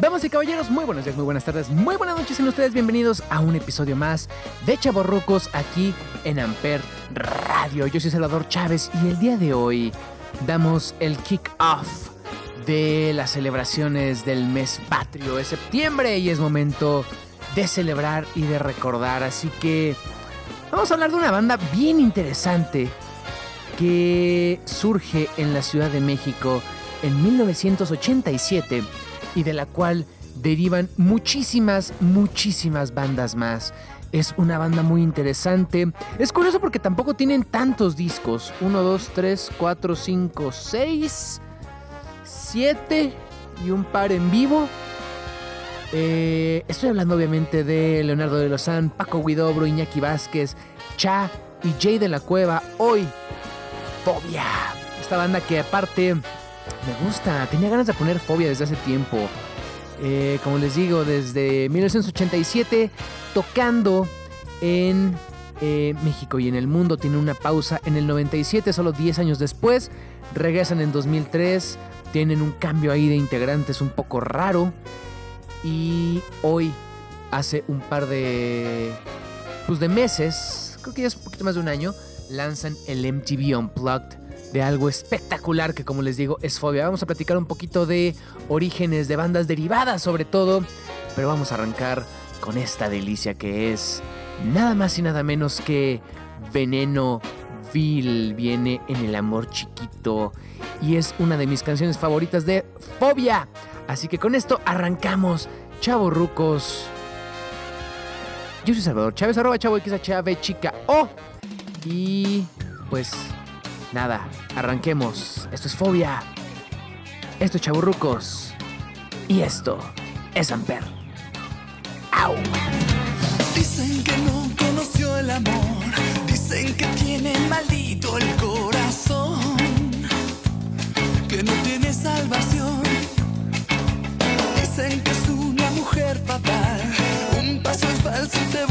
Damas y caballeros, muy buenos días, muy buenas tardes, muy buenas noches en ustedes. Bienvenidos a un episodio más de Chaborrucos aquí en Amper Radio. Yo soy Salvador Chávez y el día de hoy damos el kick-off de las celebraciones del mes patrio de septiembre y es momento de celebrar y de recordar. Así que vamos a hablar de una banda bien interesante que surge en la Ciudad de México en 1987 y de la cual derivan muchísimas, muchísimas bandas más. Es una banda muy interesante. Es curioso porque tampoco tienen tantos discos. 1, 2, 3, 4, 5, 6, 7 y un par en vivo. Eh, estoy hablando obviamente de Leonardo de Lozán, Paco Guidobro, Iñaki Vázquez, Cha y Jay de la Cueva. Hoy, Fobia. Esta banda que aparte me gusta, tenía ganas de poner Fobia desde hace tiempo. Eh, como les digo, desde 1987 tocando en eh, México y en el mundo. Tiene una pausa en el 97, solo 10 años después. Regresan en 2003. Tienen un cambio ahí de integrantes un poco raro. Y hoy, hace un par de, pues de meses, creo que ya es un poquito más de un año, lanzan el MTV Unplugged de algo espectacular que como les digo es Fobia. Vamos a platicar un poquito de orígenes de bandas derivadas sobre todo, pero vamos a arrancar con esta delicia que es nada más y nada menos que Veneno Vil viene en el amor chiquito y es una de mis canciones favoritas de Fobia. Así que con esto arrancamos, chavo rucos. Yo soy Salvador Chávez, arroba chavo XHAV chica O. Y pues Nada, arranquemos. Esto es Fobia. Esto es Chaburrucos. Y esto es Amper. ¡Au! Dicen que no conoció el amor. Dicen que tiene maldito el corazón. Que no tiene salvación. Dicen que es una mujer fatal. Un paso en falso y te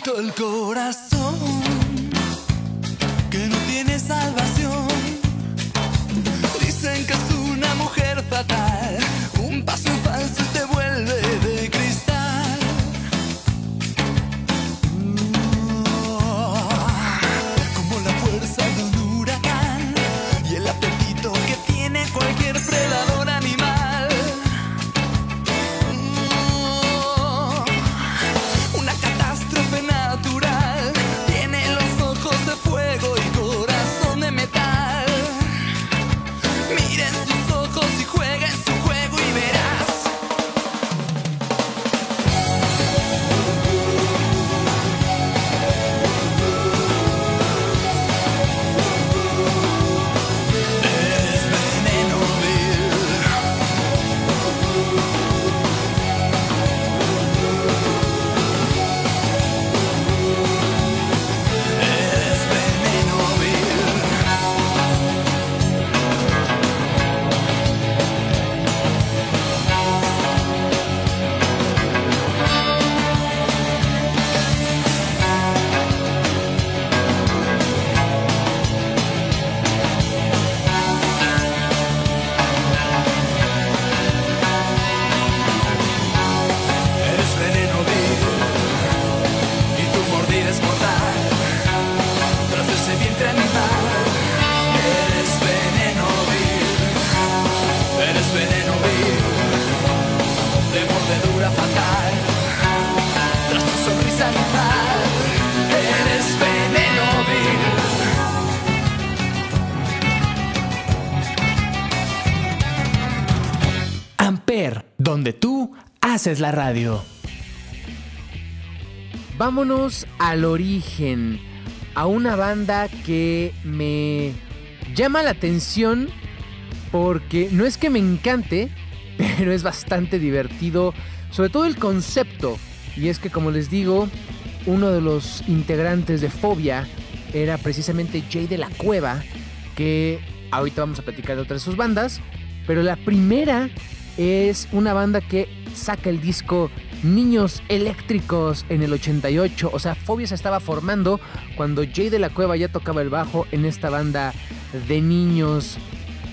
maldito el haces la radio. Vámonos al origen, a una banda que me llama la atención porque no es que me encante, pero es bastante divertido, sobre todo el concepto. Y es que como les digo, uno de los integrantes de Fobia era precisamente Jay de la Cueva, que ahorita vamos a platicar de otras de sus bandas, pero la primera es una banda que saca el disco Niños Eléctricos en el 88. O sea, Fobia se estaba formando cuando Jay de la Cueva ya tocaba el bajo en esta banda de niños.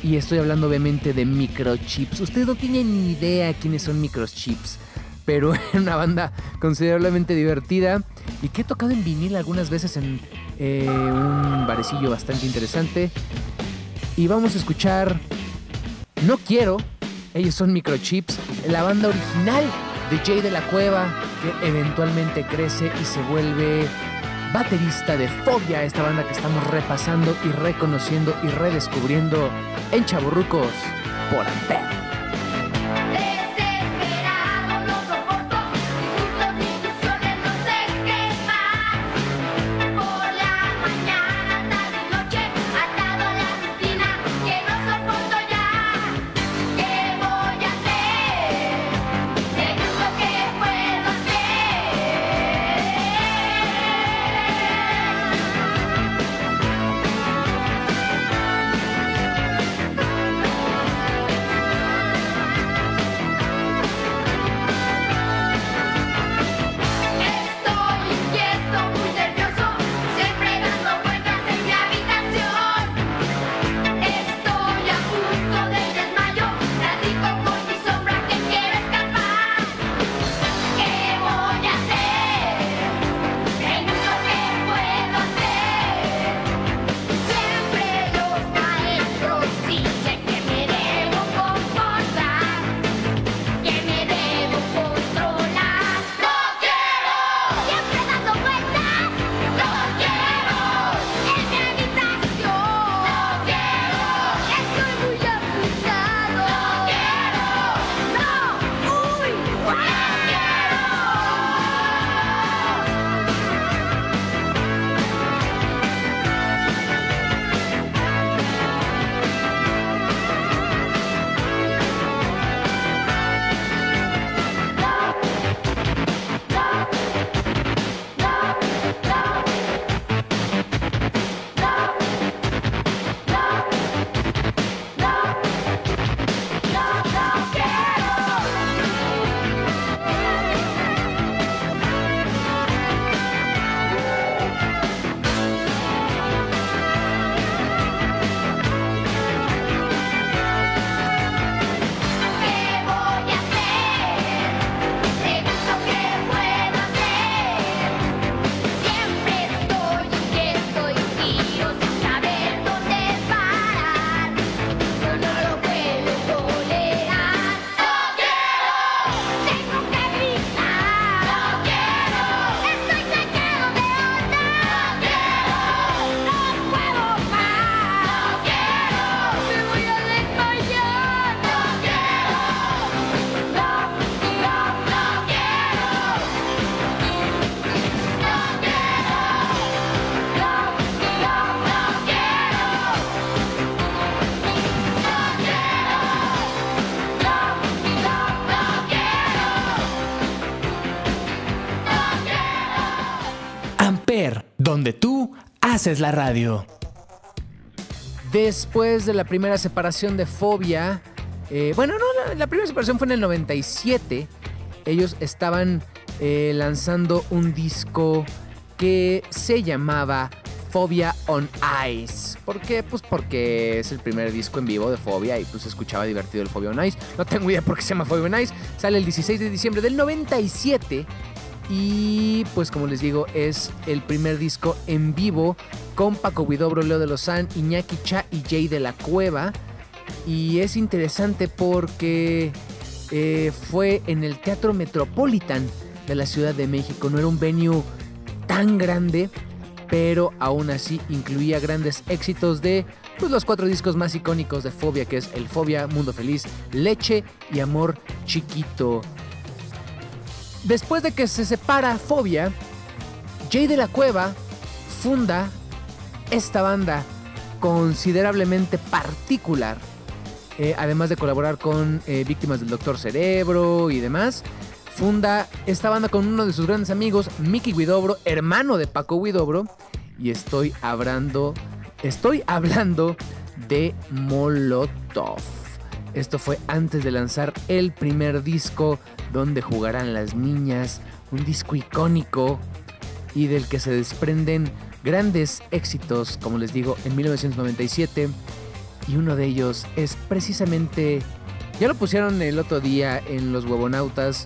Y estoy hablando obviamente de Microchips. Ustedes no tienen ni idea quiénes son Microchips. Pero era una banda considerablemente divertida y que he tocado en vinil algunas veces en eh, un barecillo bastante interesante. Y vamos a escuchar No Quiero. Ellos son Microchips, la banda original de Jay de la Cueva, que eventualmente crece y se vuelve baterista de Fobia, esta banda que estamos repasando y reconociendo y redescubriendo en Chaburrucos por Amper. Donde tú haces la radio. Después de la primera separación de Fobia, eh, bueno, no, la, primera separación fue en el 97. Ellos estaban eh, lanzando un disco que se llamaba Fobia on Ice. ¿Por qué? Pues porque es el primer disco en vivo de Fobia y pues escuchaba divertido el Fobia on Ice. No tengo idea por qué se llama Fobia on Ice. Sale el 16 de diciembre del 97 y pues como les digo es el primer disco en vivo con Paco Huidobro, Leo de Lozán, Iñaki Cha y Jay de la Cueva. Y es interesante porque eh, fue en el Teatro Metropolitan de la Ciudad de México. No era un venue tan grande, pero aún así incluía grandes éxitos de pues, los cuatro discos más icónicos de Fobia, que es El Fobia, Mundo Feliz, Leche y Amor Chiquito. Después de que se separa Fobia, Jay de la Cueva funda esta banda considerablemente particular, eh, además de colaborar con eh, Víctimas del Doctor Cerebro y demás. Funda esta banda con uno de sus grandes amigos, Mickey Guidobro, hermano de Paco Guidobro, y estoy hablando, estoy hablando de Molotov. Esto fue antes de lanzar el primer disco donde jugarán las niñas, un disco icónico y del que se desprenden grandes éxitos, como les digo, en 1997. Y uno de ellos es precisamente, ya lo pusieron el otro día en los huevonautas,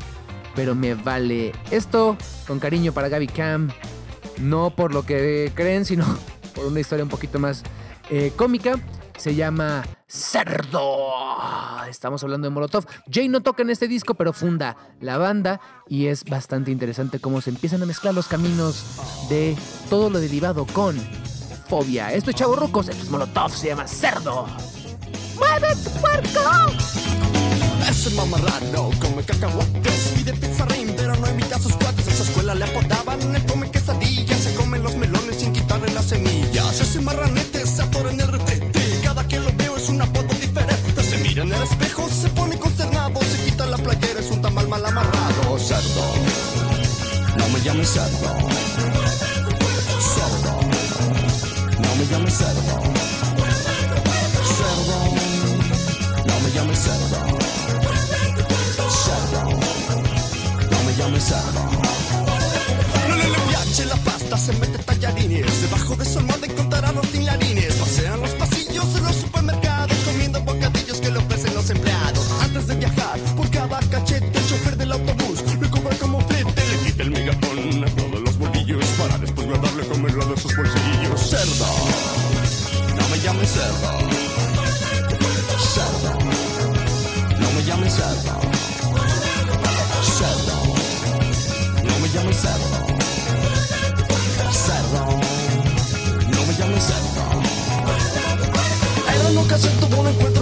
pero me vale. Esto con cariño para Gaby Cam, no por lo que creen, sino por una historia un poquito más eh, cómica. Se llama Cerdo. Estamos hablando de Molotov. Jay no toca en este disco, pero funda la banda y es bastante interesante cómo se empiezan a mezclar los caminos de todo lo derivado con Fobia. Esto es Chavo Rucos, esto es Molotov, se llama Cerdo. ¡Mueve tu puerco! Es el mamarrano, come cacahuates, pide pizarrín, pero no invita a sus cuates. En su escuela le apodaban el come quesadilla, se come los melones sin quitarle las semillas. Ese marranete se atora en el retete, mira en el espejo, se pone consternado, se quita la playera, es un tamal mal amarrado. Cerdo, no me llames cerdo. Cerdo, no me llames cerdo. Cerdo, no me llames cerdo. Cerdo, no me llames cerdo. No le, le la pasta, se mete tallarines. Debajo de su almohada comerlo de sus bolsillos. Cerdo, no me llames cerdo. Cerdo, no me llames cerdo. Cerdo, no me llames cerdo. Cerdo, no me llames cerdo. Era en ocasión tuvo un encuentro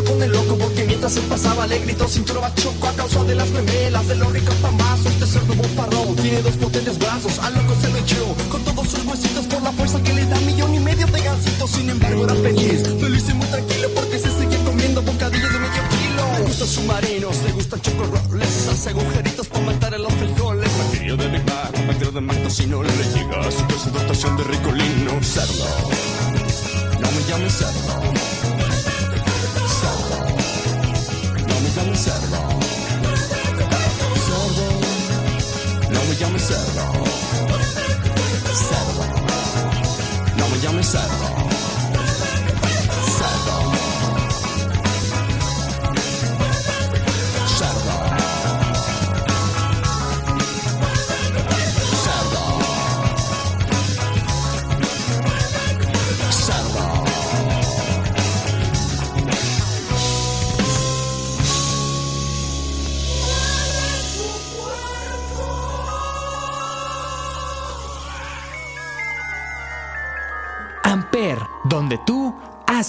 se pasaba le gritó cintura bachoco a causa de las memelas de los ricos pambazos. Este cerdo bofarrón tiene dos potentes brazos, al loco se lo echó con todos sus huesitos por la fuerza que le da millón y medio de gansitos. Sin embargo era feliz, feliz y muy tranquilo porque se sigue comiendo bocadillos de medio kilo. Le gustan submarinos, le gustan chocorroles, hace agujeritos para matar a los frijoles. Bacterio de Big Mac, bacterio de Mac, si no le llega a su dotación de ricolino. Cerdo, no me llames. Cerdo, no me llames cerdo. Cerdo, no me llames cerdo.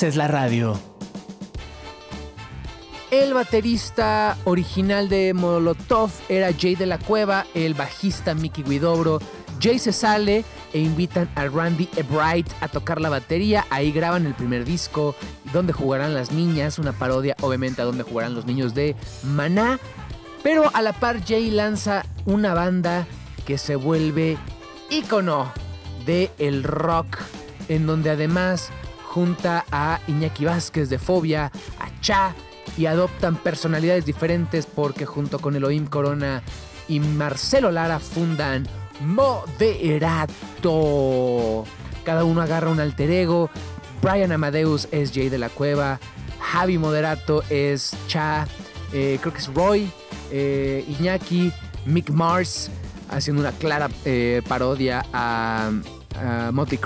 Haces la radio. El baterista original de Molotov era Jay de la Cueva, el bajista Mickey Guidobro. Jay se sale e invitan a Randy Ebright a tocar la batería. Ahí graban el primer disco, donde jugarán las niñas, una parodia obviamente a donde jugarán los niños de Maná. Pero a la par Jay lanza una banda que se vuelve ícono de el rock, en donde además junta a Iñaki Vázquez de Fobia, a Cha, y adoptan personalidades diferentes porque junto con Elohim Corona y Marcelo Lara fundan Moderato. Cada uno agarra un alter ego. Brian Amadeus es Jay de la Cueva. Javi Moderato es Cha. eh, creo que es Roy. eh, Iñaki. Mick Mars haciendo una clara eh, parodia a, a Motley.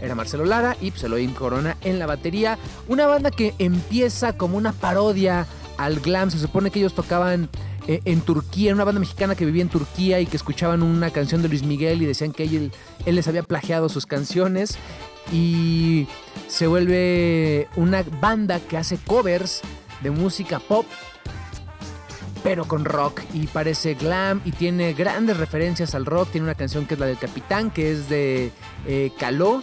Era Marcelo Lara y Elohim Corona en la batería. Una banda que empieza como una parodia al glam. Se supone que ellos tocaban eh, en Turquía, una banda mexicana que vivía en Turquía y que escuchaban una canción de Luis Miguel y decían que él les había plagiado sus canciones. Y se vuelve una banda que hace covers de música pop pero con rock y parece glam y tiene grandes referencias al rock. Tiene una canción que es la del Capitán, que es de eh, Caló,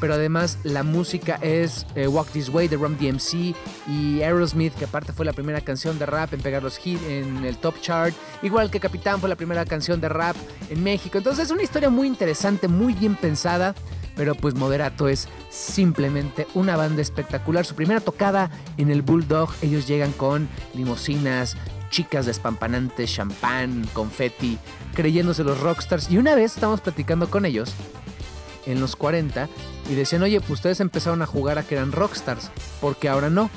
pero además la música es eh, Walk This Way de Rum DMC y Aerosmith, que aparte fue la primera canción de rap en pegar los hits en el top chart, igual que Capitán fue la primera canción de rap en México. Entonces es una historia muy interesante, muy bien pensada. Pero pues Moderato es simplemente una banda espectacular. Su primera tocada en el Bulldog, ellos llegan con limosinas, chicas despampanantes, champán, confetti, creyéndose los rockstars. Y una vez estábamos platicando con ellos en los 40 y decían, oye, pues ustedes empezaron a jugar a que eran rockstars, porque ahora no.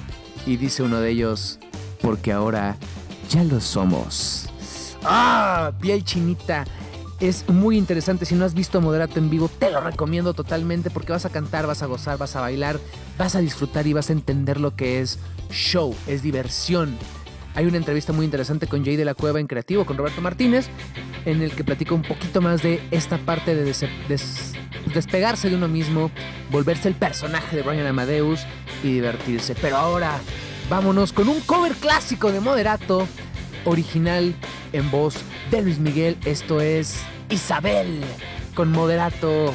Y dice uno de ellos, porque ahora ya lo somos. ¡Ah! Piel chinita. Es muy interesante. Si no has visto Moderato en vivo, te lo recomiendo totalmente porque vas a cantar, vas a gozar, vas a bailar, vas a disfrutar y vas a entender lo que es show, es diversión. Hay una entrevista muy interesante con Jay de la Cueva en Creativo, con Roberto Martínez, en el que platica un poquito más de esta parte de des- des- despegarse de uno mismo, volverse el personaje de Brian Amadeus y divertirse. Pero ahora, vámonos con un cover clásico de Moderato, original en voz de Luis Miguel. Esto es Isabel con Moderato,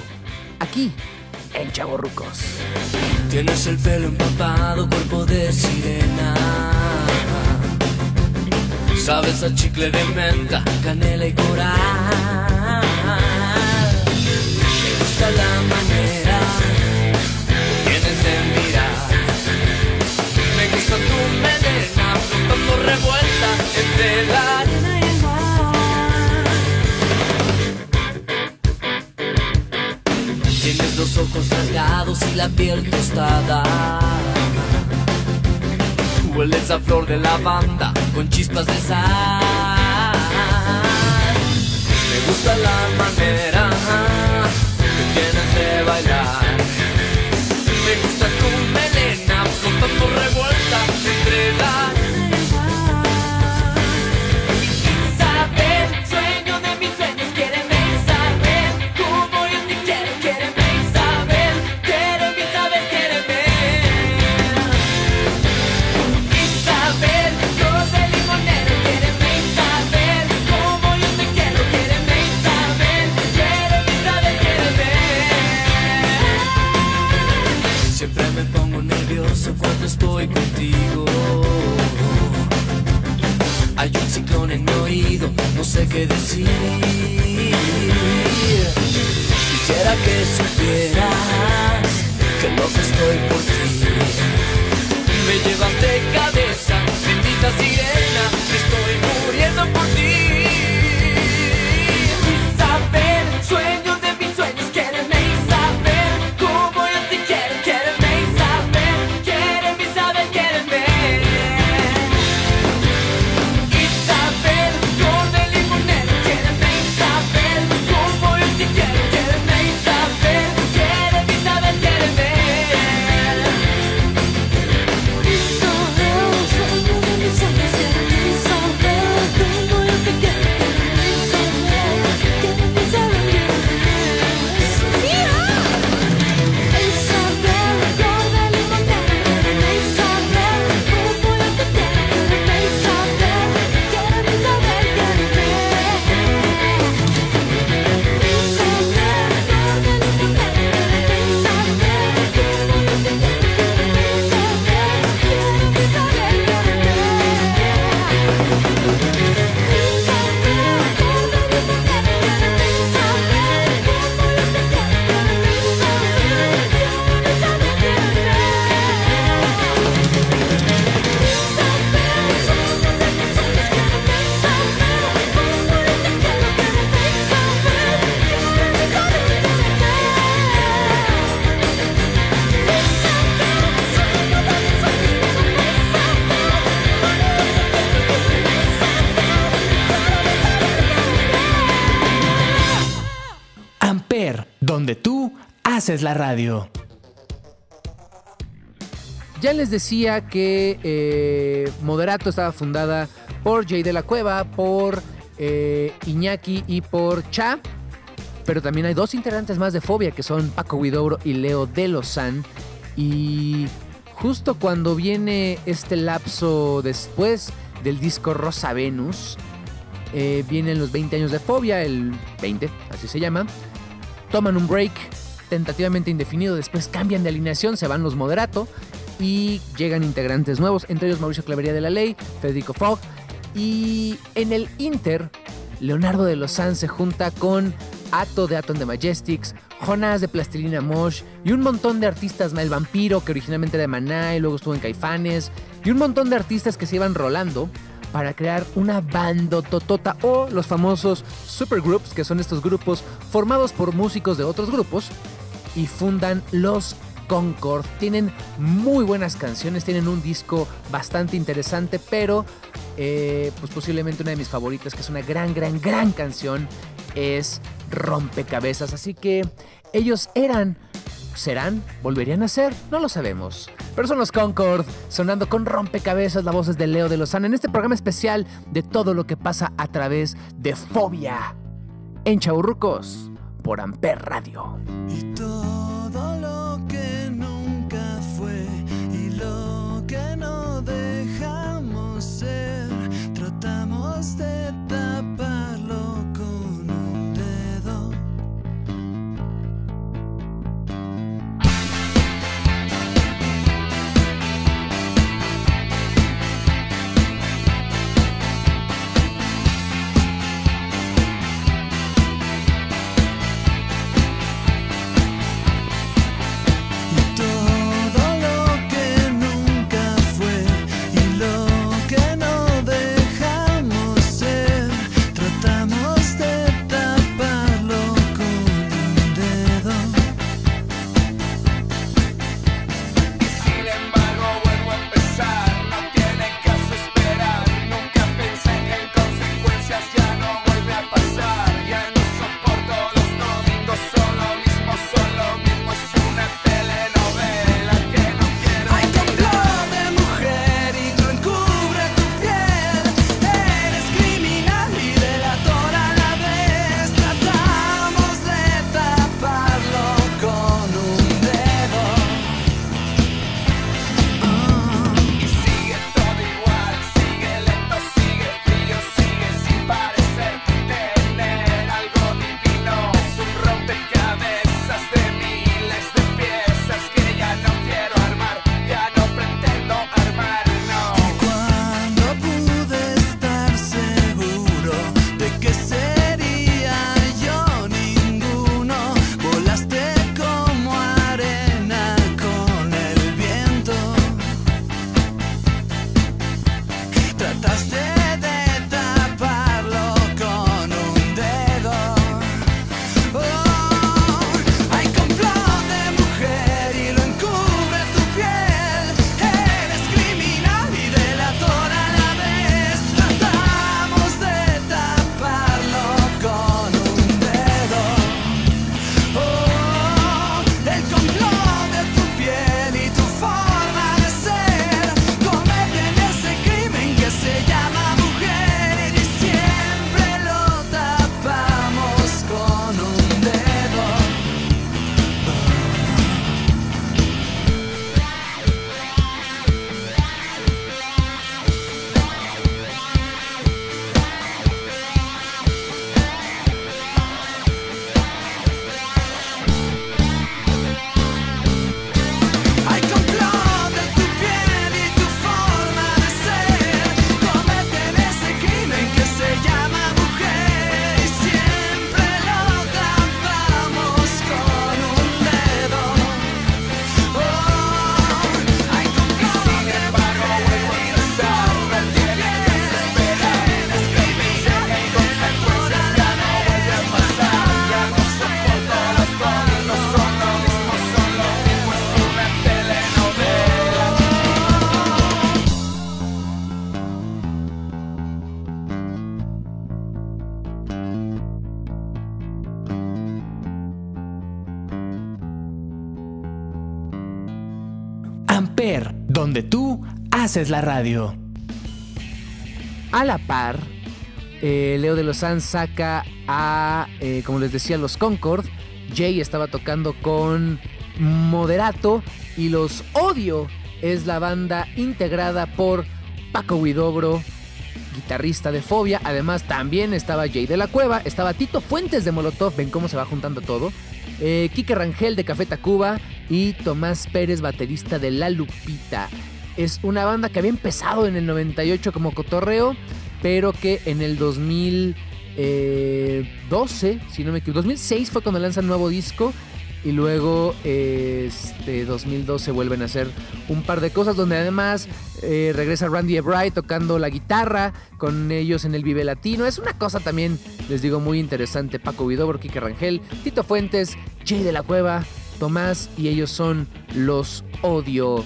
aquí en Chaborrucos. Tienes el pelo empapado, cuerpo de sirena. Sabes a chicle de menta, canela y coral. Me gusta la manera que tienes de mirar. Me gusta tu melena, flotando revuelta entre la arena y el mar. Tienes los ojos rasgados y la piel tostada. Hueles a flor de lavanda con chispas de sal. Me gusta la manera que tienes de bailar. Me gusta tu melena flotando revuelta entre la no sé qué decir. Quisiera que supieras que loco estoy por ti. Me llevas de cabeza, bendita sirena, estoy muriendo por ti. Isabel, sueño de haces la radio. Ya les decía que eh, Moderato estaba fundada por Jay de la Cueva, por eh, Iñaki y por Cha. Pero también hay dos integrantes más de Fobia, que son Paco Huidobro y Leo de Lozán. Y justo cuando viene este lapso después del disco Rosa Venus, eh, vienen los 20 años de Fobia, el 20, así se llama. Toman un break tentativamente indefinido, después cambian de alineación, se van los Moderato y llegan integrantes nuevos, entre ellos Mauricio Clavería de la Ley, Federico Fogg. Y en el Inter, Leonardo de Lozán se junta con Ato de Atom de Majestics, Jonas de Plastilina Mosh y un montón de artistas, El Vampiro, que originalmente era de Maná y luego estuvo en Caifanes, y un montón de artistas que se iban rolando para crear una bandototota o los famosos supergroups, que son estos grupos formados por músicos de otros grupos y fundan los Concord. Tienen muy buenas canciones, tienen un disco bastante interesante, pero eh, pues posiblemente una de mis favoritas, que es una gran, gran, gran canción, es Rompecabezas. Así que ellos eran, serán, volverían a ser, no lo sabemos. Pero son los Concord, sonando con Rompecabezas, las voces de Leo de Lozana, en este programa especial de todo lo que pasa a través de Fobia en Chaurrucos por Amper Radio. Y todo lo que nunca fue y lo que no dejamos ser, tratamos de haces la radio. A la par, eh, Leo de Lozán saca a, eh, como les decía, los Concord. Jay estaba tocando con Moderato y los Odio es la banda integrada por Paco Huidobro, guitarrista de Fobia. Además, también estaba Jay de la Cueva, estaba Tito Fuentes de Molotov, ven cómo se va juntando todo. Eh, Quique Rangel de Café Tacuba y Tomás Pérez, baterista de La Lupita. Es una banda que había empezado en el 98 como cotorreo, pero que en el 2012, si no me equivoco, 2006 fue cuando lanzan nuevo disco y luego este 2012 vuelven a hacer un par de cosas donde además eh, regresa Randy Ebray tocando la guitarra con ellos en el Vive Latino. Es una cosa también, les digo, muy interesante. Paco Vidobro, Kike Rangel, Tito Fuentes, Jay de la Cueva, Tomás y ellos son Los Odio.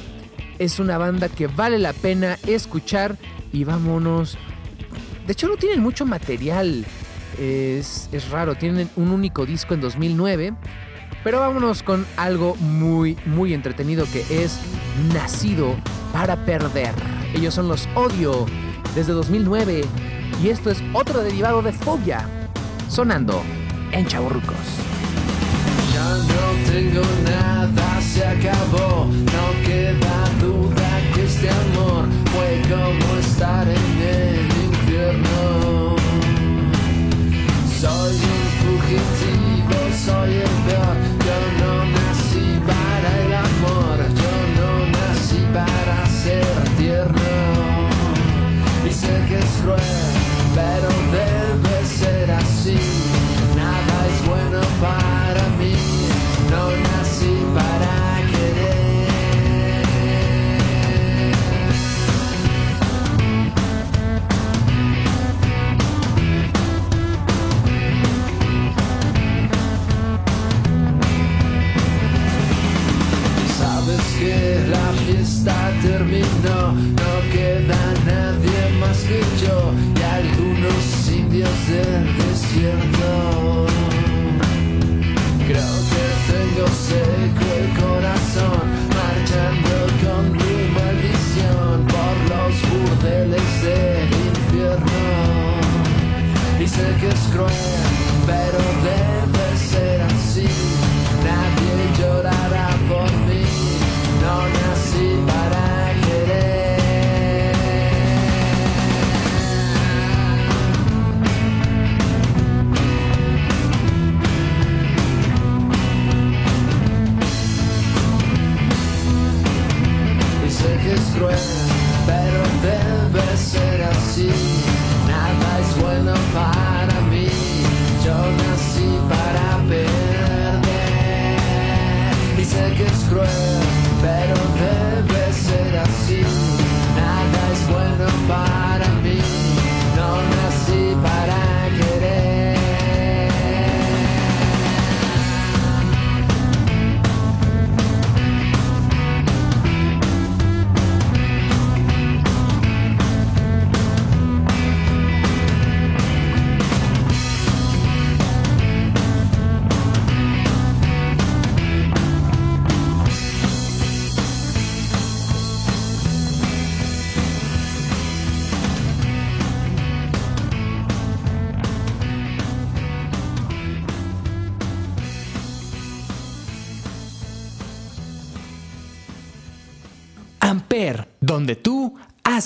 Es una banda que vale la pena escuchar y vámonos. De hecho no tienen mucho material. Es, es raro, tienen un único disco en 2009. Pero vámonos con algo muy, muy entretenido que es Nacido para Perder. Ellos son los Odio desde 2009 y esto es otro derivado de Fobia, sonando en Chaborrucos. Ya no tengo nada, se acabó. No queda este amor fue como estar en el infierno. Soy un fugitivo, soy el peor. Terminó, no queda nadie más que yo y algunos indios del desierto. Creo que tengo seco el corazón, marchando con tu maldición por los burdeles del infierno. Y sé que es cruel, pero debe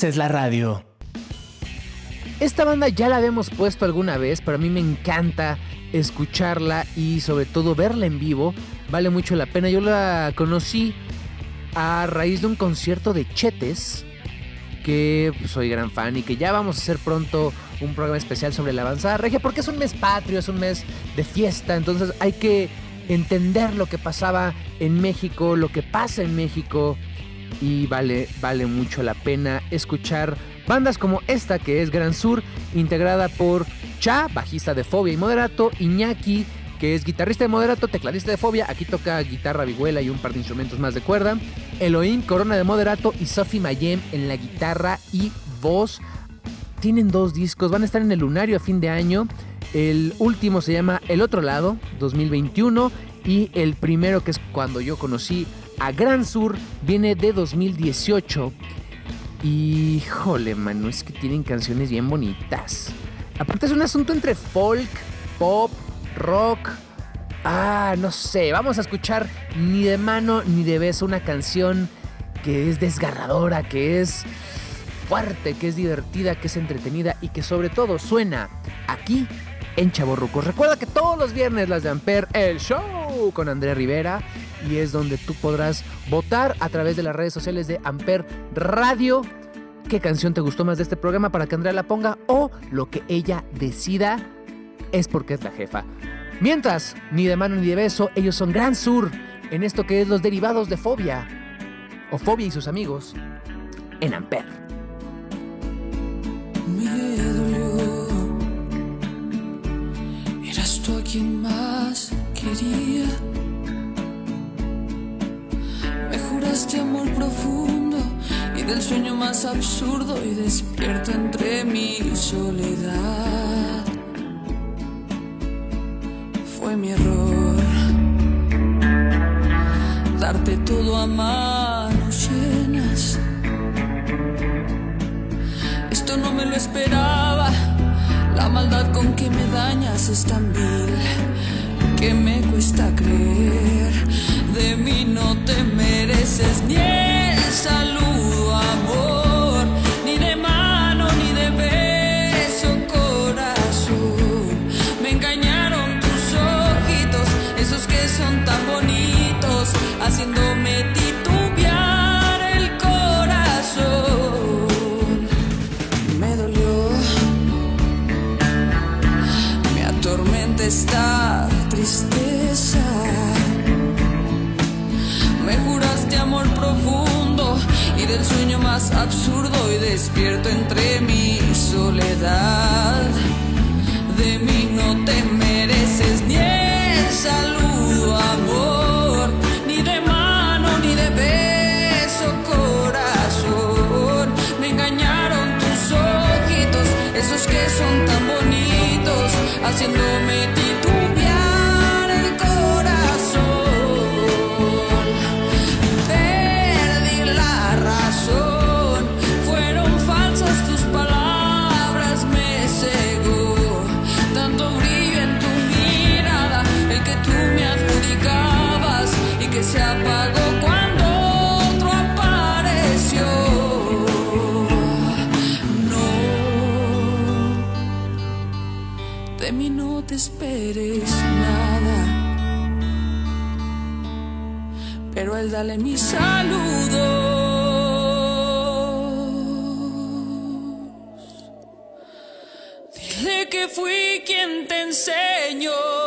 haces la radio. Esta banda ya la habíamos puesto alguna vez, pero a mí me encanta escucharla y sobre todo verla en vivo. Vale mucho la pena. Yo la conocí a raíz de un concierto de Chetes, que pues, soy gran fan y que ya vamos a hacer pronto un programa especial sobre la avanzada regia, porque es un mes patrio, es un mes de fiesta, entonces hay que entender lo que pasaba en México, lo que pasa en México y vale, vale mucho la pena escuchar bandas como esta que es Gran Sur, integrada por Cha, bajista de Fobia y Moderato, Iñaki, que es guitarrista de Moderato, tecladista de Fobia, aquí toca guitarra, vihuela y un par de instrumentos más de cuerda, Elohim, Corona de Moderato y Sophie Mayem en la guitarra y voz. Tienen dos discos, van a estar en el Lunario a fin de año. El último se llama El Otro Lado, 2021. Y el primero, que es cuando yo conocí a Gran Sur, viene de 2018. Y, híjole, mano, es que tienen canciones bien bonitas. Aparte es un asunto entre folk, pop, rock. Ah, no sé, vamos a escuchar ni de mano ni de beso una canción que es desgarradora, que es fuerte, que es divertida, que es entretenida y que sobre todo suena aquí en Chaborrucos. Recuerda que todos los viernes las de Amper, el show con Andrea Rivera y es donde tú podrás votar a través de las redes sociales de Amper Radio qué canción te gustó más de este programa para que Andrea la ponga o lo que ella decida es porque es la jefa. Mientras, ni de mano ni de beso, ellos son Gran Sur en esto que es los derivados de Fobia o Fobia y sus amigos en Amper. Eras tú quien más quería. Juraste amor profundo y del sueño más absurdo y despierto entre mi soledad. Fue mi error darte todo a manos llenas. Esto no me lo esperaba. La maldad con que me dañas es tan vil que me cuesta creer. De mí no te mereces ni el saludo, amor, ni de mano ni de beso, corazón. Me engañaron tus ojitos, esos que son tan bonitos, haciéndome titubear el corazón absurdo y despierto entre mi soledad. De mí no te mereces ni el saludo, amor, ni de mano ni de beso, corazón. Me engañaron tus ojitos, esos que son tan bonitos, haciéndome esperes nada. Pero él dale mis saludos. Dile que fui quien te enseñó.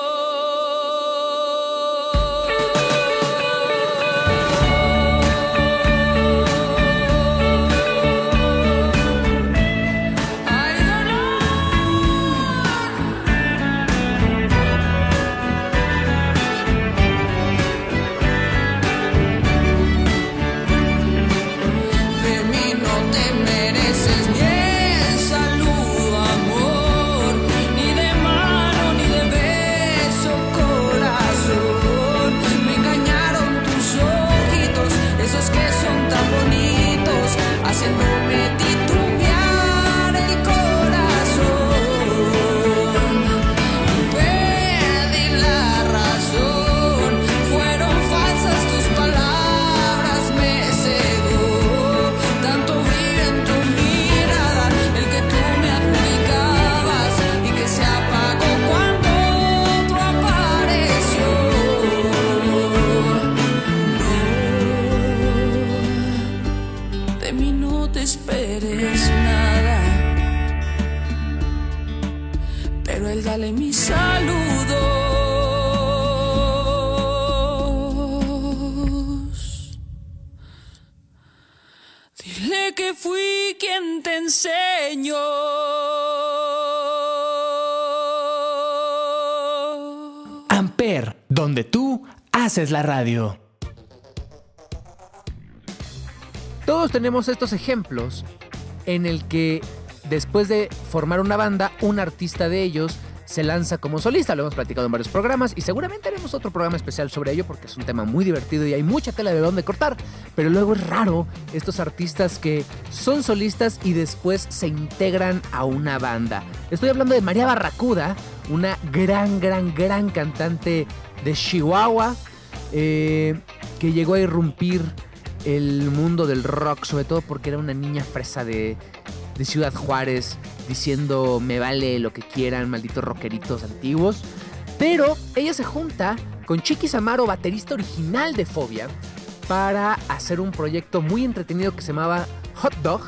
Haces la radio. Todos tenemos estos ejemplos en el que después de formar una banda, un artista de ellos se lanza como solista. Lo hemos platicado en varios programas y seguramente haremos otro programa especial sobre ello porque es un tema muy divertido y hay mucha tela de dónde cortar. Pero luego es raro estos artistas que son solistas y después se integran a una banda. Estoy hablando de María Barracuda, una gran, gran, gran cantante de Chihuahua eh, que llegó a irrumpir el mundo del rock, sobre todo porque era una niña fresa de, Ciudad Juárez, diciendo me vale lo que quieran, malditos rockeritos antiguos. Pero ella se junta con Chiqui Samaro, baterista original de Fobia, para hacer un proyecto muy entretenido que se llamaba Hot Dog,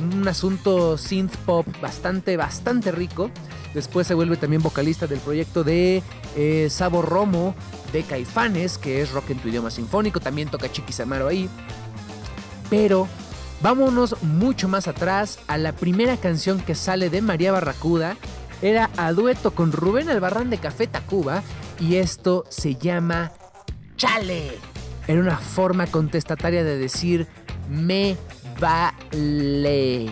un asunto synth pop bastante, bastante rico. Después se vuelve también vocalista del proyecto de eh, Romo de Caifanes, que es rock en tu idioma sinfónico. También toca Chiqui Samaro ahí. Pero vámonos mucho más atrás a la primera canción que sale de María Barracuda. Era a dueto con Rubén Albarrán de Café Tacuba y esto se llama Chale. Era una forma contestataria de decir me vale.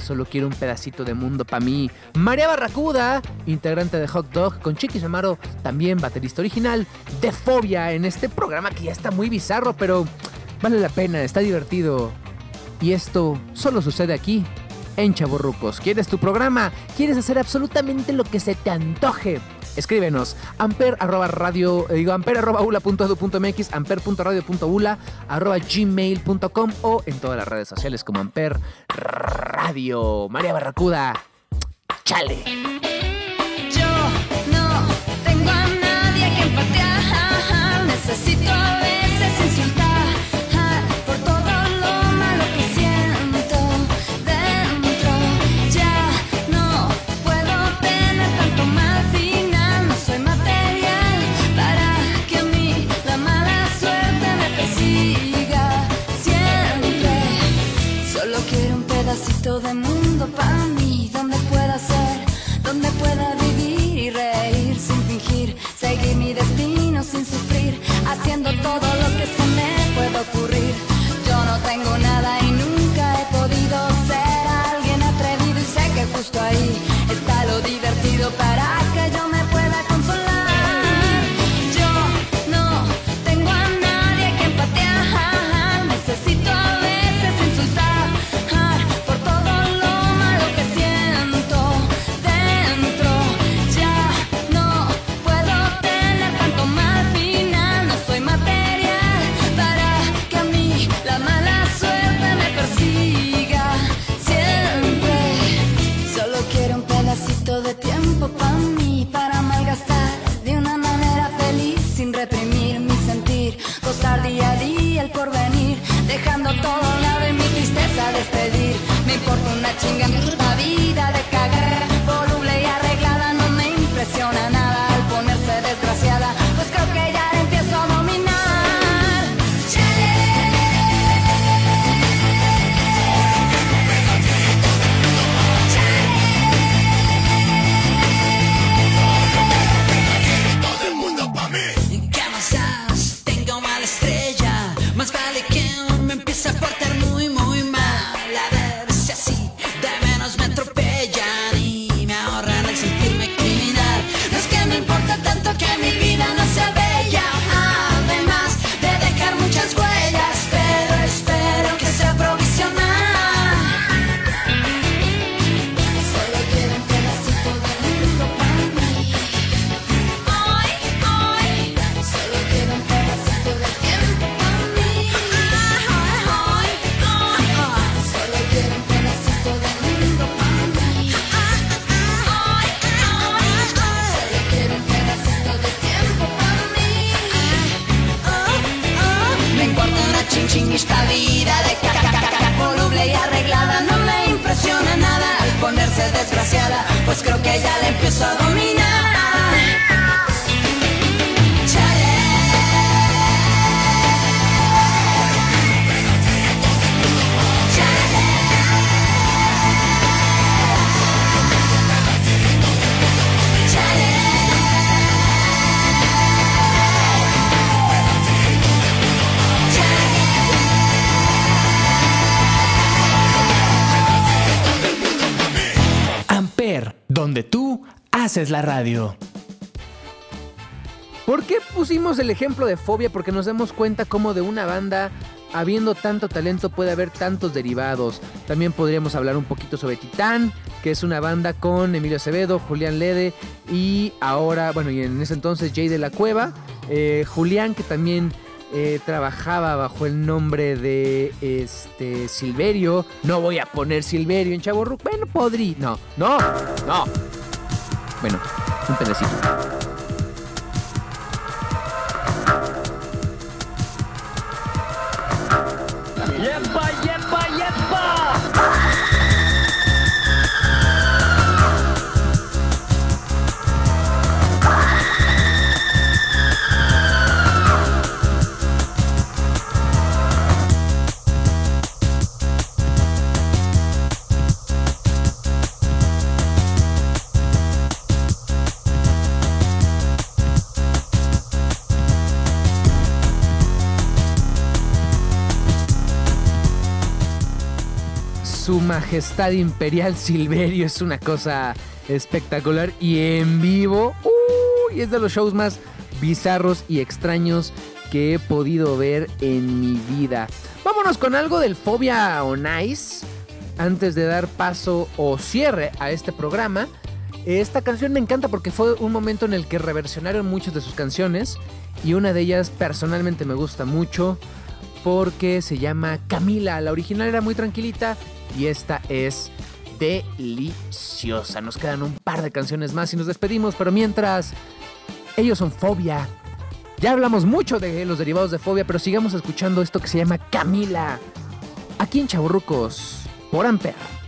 Solo quiero un pedacito de mundo para mí. María Barracuda, integrante de Hot Dog, con Chiqui Samaro, también baterista original de Fobia en este programa que ya está muy bizarro, pero vale la pena, está divertido. Y esto solo sucede aquí, en Chaborrucos. ¿Quieres tu programa? ¿Quieres hacer absolutamente lo que se te antoje? Escríbenos amper arroba radio, eh, digo amper arroba ula edu mx, amper radio ula arroba gmail punto com o en todas las redes sociales como amper radio. María Barracuda, chale. Yo no tengo a nadie que patear. Necesito de mundo esta vida de caca voluble y arreglada no me impresiona nada ponerse desgraciada, pues creo que ya la empiezo a dominar. Haces la radio. ¿Por qué pusimos el ejemplo de fobia? Porque nos damos cuenta cómo de una banda, habiendo tanto talento, puede haber tantos derivados. También podríamos hablar un poquito sobre Titán, que es una banda con Emilio Acevedo, Julián Lede y ahora, bueno, y en ese entonces Jay de la Cueva. Eh, Julián, que también eh, trabajaba bajo el nombre de este Silverio. No voy a poner Silverio en Chavo. Bueno, podría. No, no, no. Bueno, un pedacito. Su Majestad Imperial Silverio es una cosa espectacular y en vivo. ¡Uy! es de los shows más bizarros y extraños que he podido ver en mi vida. Vámonos con algo del Fobia on Ice antes de dar paso o cierre a este programa. Esta canción me encanta porque fue un momento en el que reversionaron muchas de sus canciones y una de ellas personalmente me gusta mucho porque se llama Camila. La original era muy tranquilita y esta es deliciosa. Nos quedan un par de canciones más y nos despedimos, pero mientras ellos son Fobia. Ya hablamos mucho de los derivados de Fobia, pero sigamos escuchando esto que se llama Camila. Aquí en Chaburrucos, por Amper.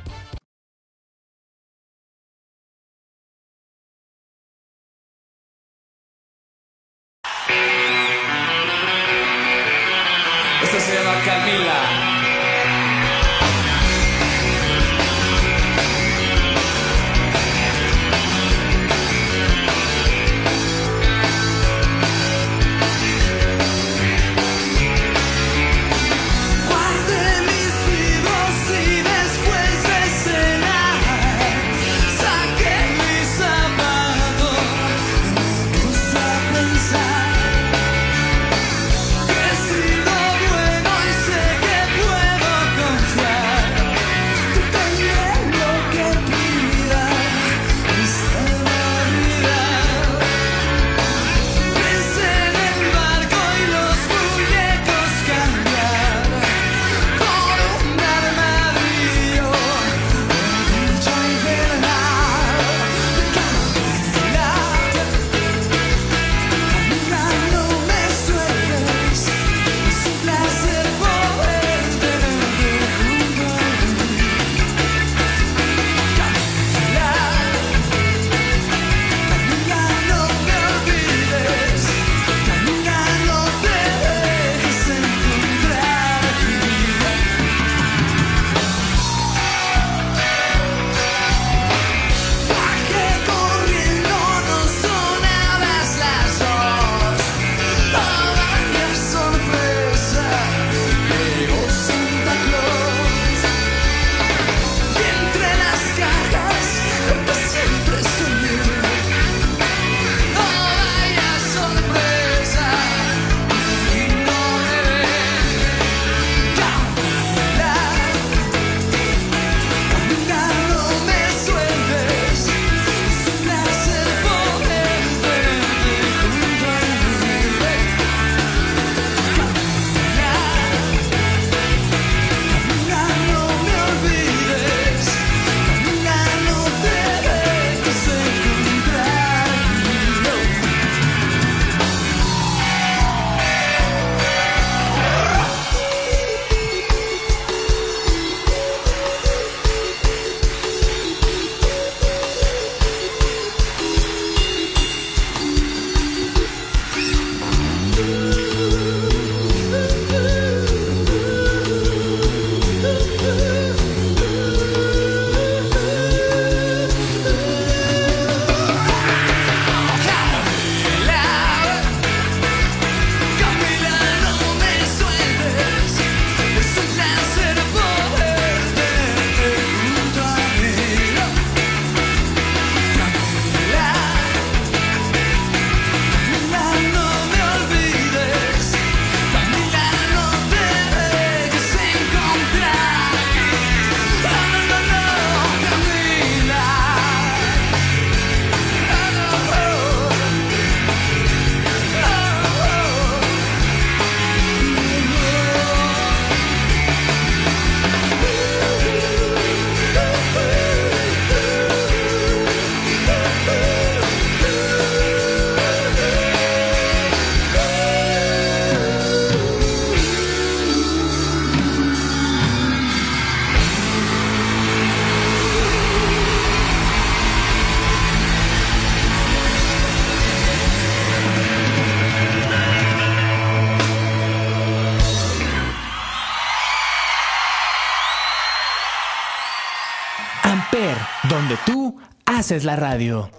Haces la radio.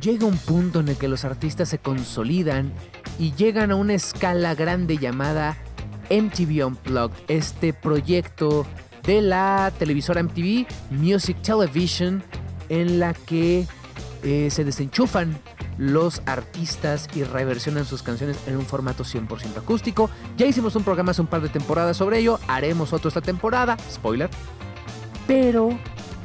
Llega un punto en el que los artistas se consolidan y llegan a una escala grande llamada MTV Unplugged, este proyecto de la televisora MTV Music Television en la que eh, se desenchufan los artistas y reversionan sus canciones en un formato 100% acústico. Ya hicimos un programa hace un par de temporadas sobre ello, haremos otro esta temporada, spoiler. Pero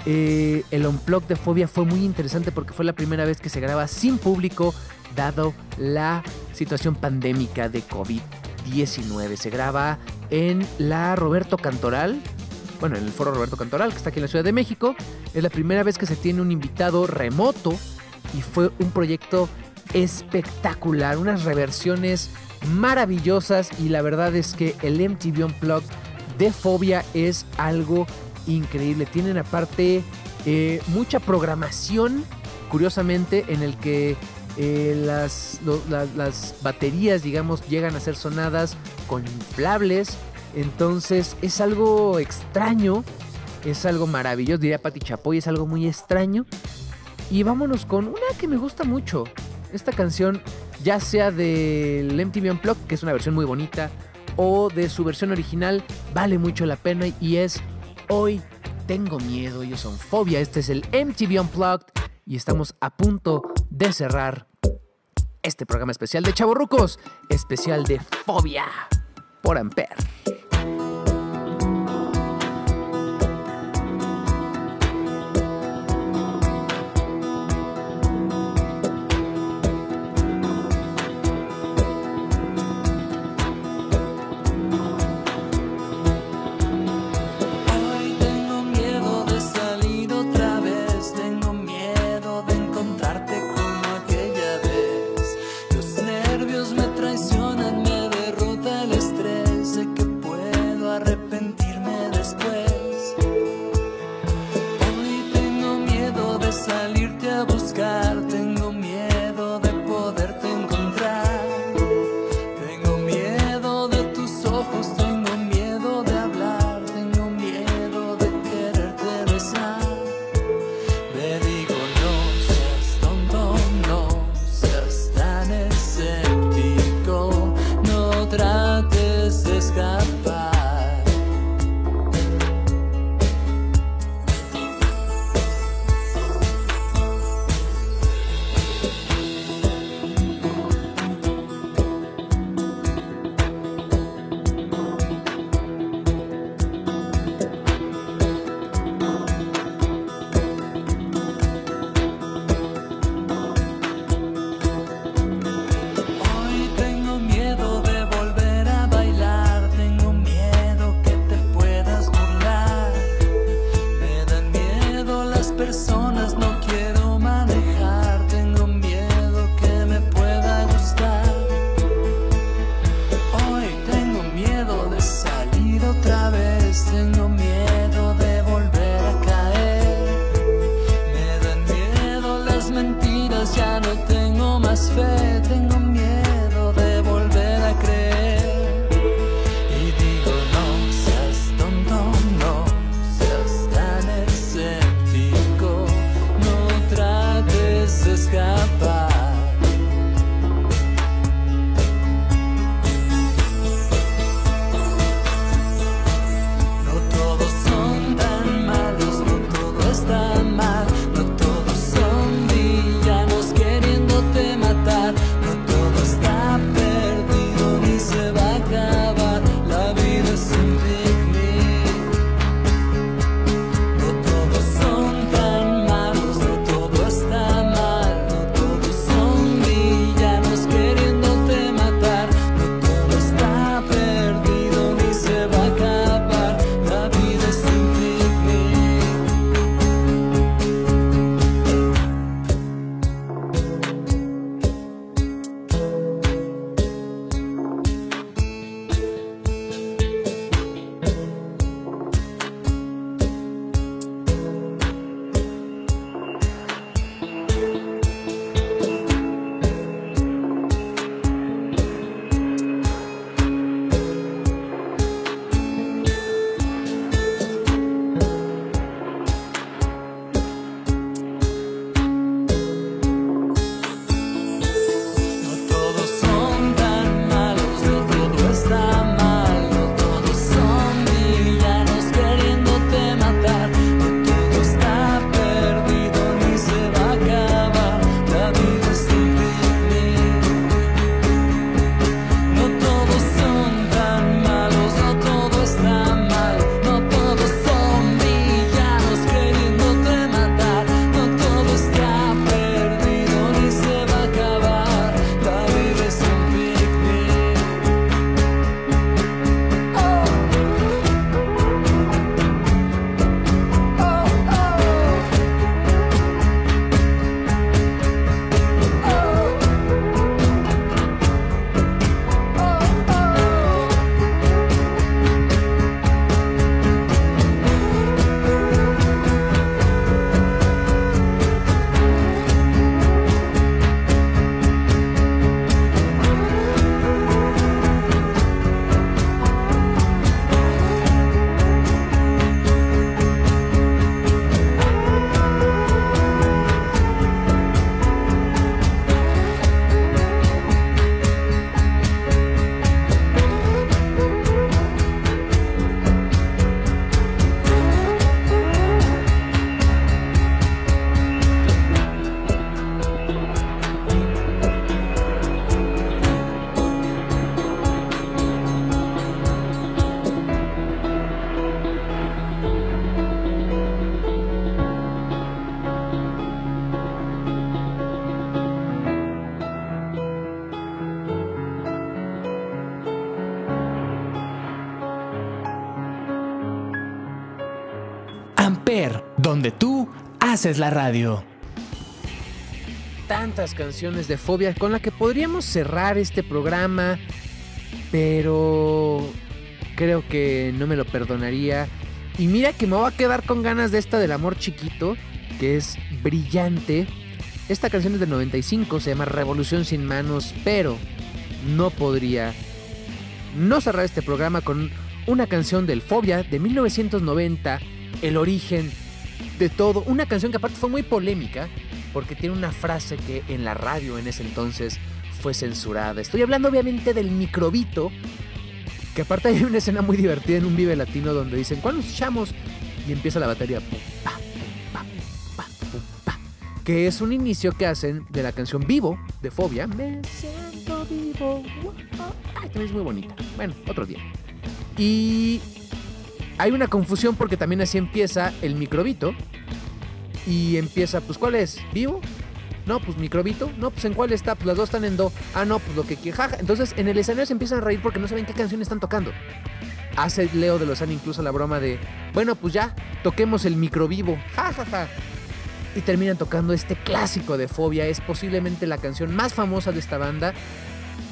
eh, el Unplugged de Fobia fue muy interesante porque fue la primera vez que se graba sin público dado la situación pandémica de COVID-19. Se graba en la Roberto Cantoral, bueno, en el foro Roberto Cantoral, que está aquí en la Ciudad de México. Es la primera vez que se tiene un invitado remoto y fue un proyecto espectacular, unas reversiones maravillosas y la verdad es que el MTV Unplugged de Fobia es algo increíble. Tienen aparte eh, mucha programación, curiosamente, en el que eh, las, las baterías, digamos, llegan a ser sonadas con inflables. Entonces es algo extraño, es algo maravilloso, diría Pati Chapoy, es algo muy extraño. Y vámonos con una que me gusta mucho. Esta canción, ya sea del MTV Unplugged, que es una versión muy bonita, o de su versión original, vale mucho la pena y es Hoy tengo miedo. Ellos son Fobia. Este es el MTV Unplugged y estamos a punto de cerrar este programa especial de Chavorrucos, especial de Fobia por Amper. Haces la radio. Tantas canciones de fobia con la que podríamos cerrar este programa, pero creo que no me lo perdonaría. Y mira que me voy a quedar con ganas de esta del amor chiquito, que es brillante. Esta canción es del 95, se llama Revolución sin manos, pero no podría no cerrar este programa con una canción del Fobia de 1990, El origen de todo. Una canción que aparte fue muy polémica porque tiene una frase que en la radio en ese entonces fue censurada. Estoy hablando obviamente del microbito, que aparte hay una escena muy divertida en un Vive Latino donde dicen, ¿cuál nos echamos? Y empieza la batería. que es un inicio que hacen de la canción Vivo de Fobia. Me siento vivo. Ay, también es muy bonita. Bueno, otro día. Y hay una confusión porque también así empieza el microbito. Y empieza, pues, ¿cuál es? ¿Vivo? No, pues microbito. No, pues en cuál está. Pues las dos están en do. Ah, no, pues lo que quiera. Entonces en el escenario se empiezan a reír porque no saben qué canción están tocando. Hace Leo de Lozano incluso la broma de, bueno, pues ya, toquemos el microvivo. Ja, ja, ja. Y terminan tocando este clásico de Fobia. Es posiblemente la canción más famosa de esta banda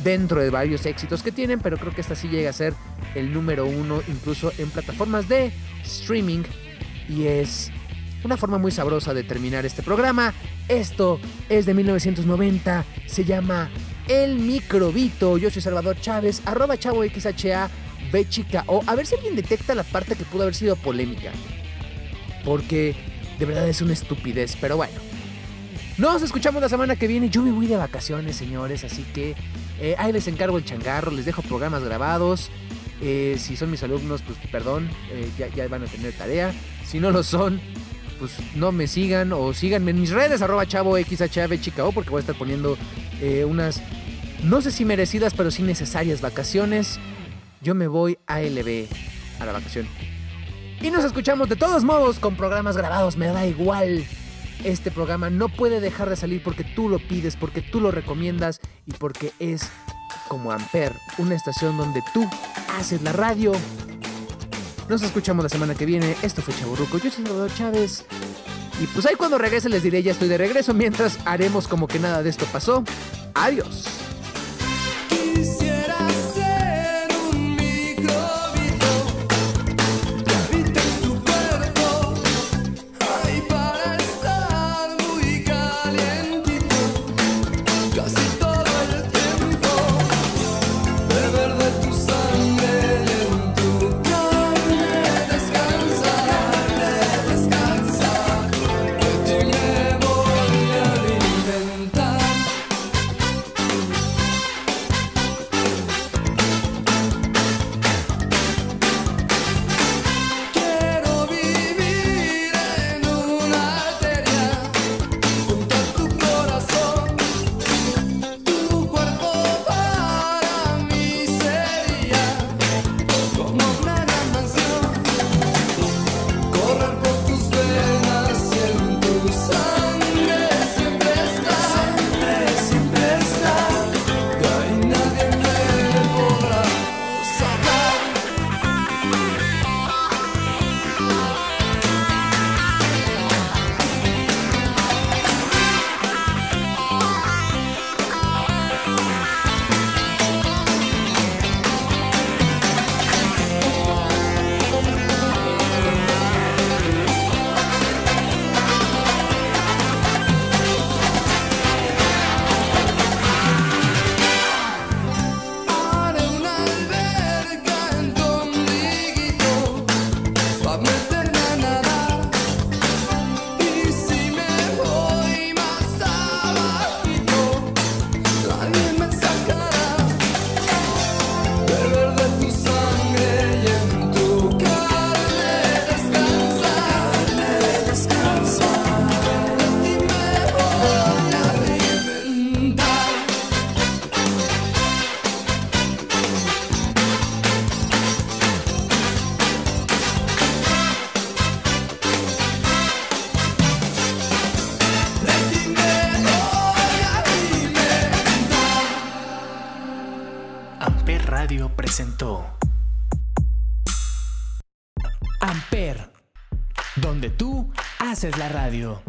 dentro de varios éxitos que tienen, pero creo que esta sí llega a ser el número uno incluso en plataformas de streaming y es una forma muy sabrosa de terminar este programa. Esto es de 1990, se llama El Microbito. Yo soy Salvador Chávez, chavo XHA, B chica O. A ver si alguien detecta la parte que pudo haber sido polémica. Porque de verdad es una estupidez, pero bueno. Nos escuchamos la semana que viene. Yo me voy de vacaciones, señores, así que eh, ahí les encargo el changarro, les dejo programas grabados. Eh, si son mis alumnos, pues perdón, eh, ya, van a tener tarea. Si no lo son, pues no me sigan o síganme en mis redes, arroba chavo chica porque voy a estar poniendo eh, unas, no sé si merecidas, pero sí necesarias vacaciones. Yo me voy a LB a la vacación. Y nos escuchamos de todos modos con programas grabados, me da igual. Este programa no puede dejar de salir porque tú lo pides, porque tú lo recomiendas y porque es como Amper, una estación donde tú haces la radio. Nos escuchamos la semana que viene. Esto fue Chaburruco. Yo soy Salvador Chávez. Y pues ahí cuando regrese les diré ya estoy de regreso. Mientras haremos como que nada de esto pasó. Adiós. Haces la radio.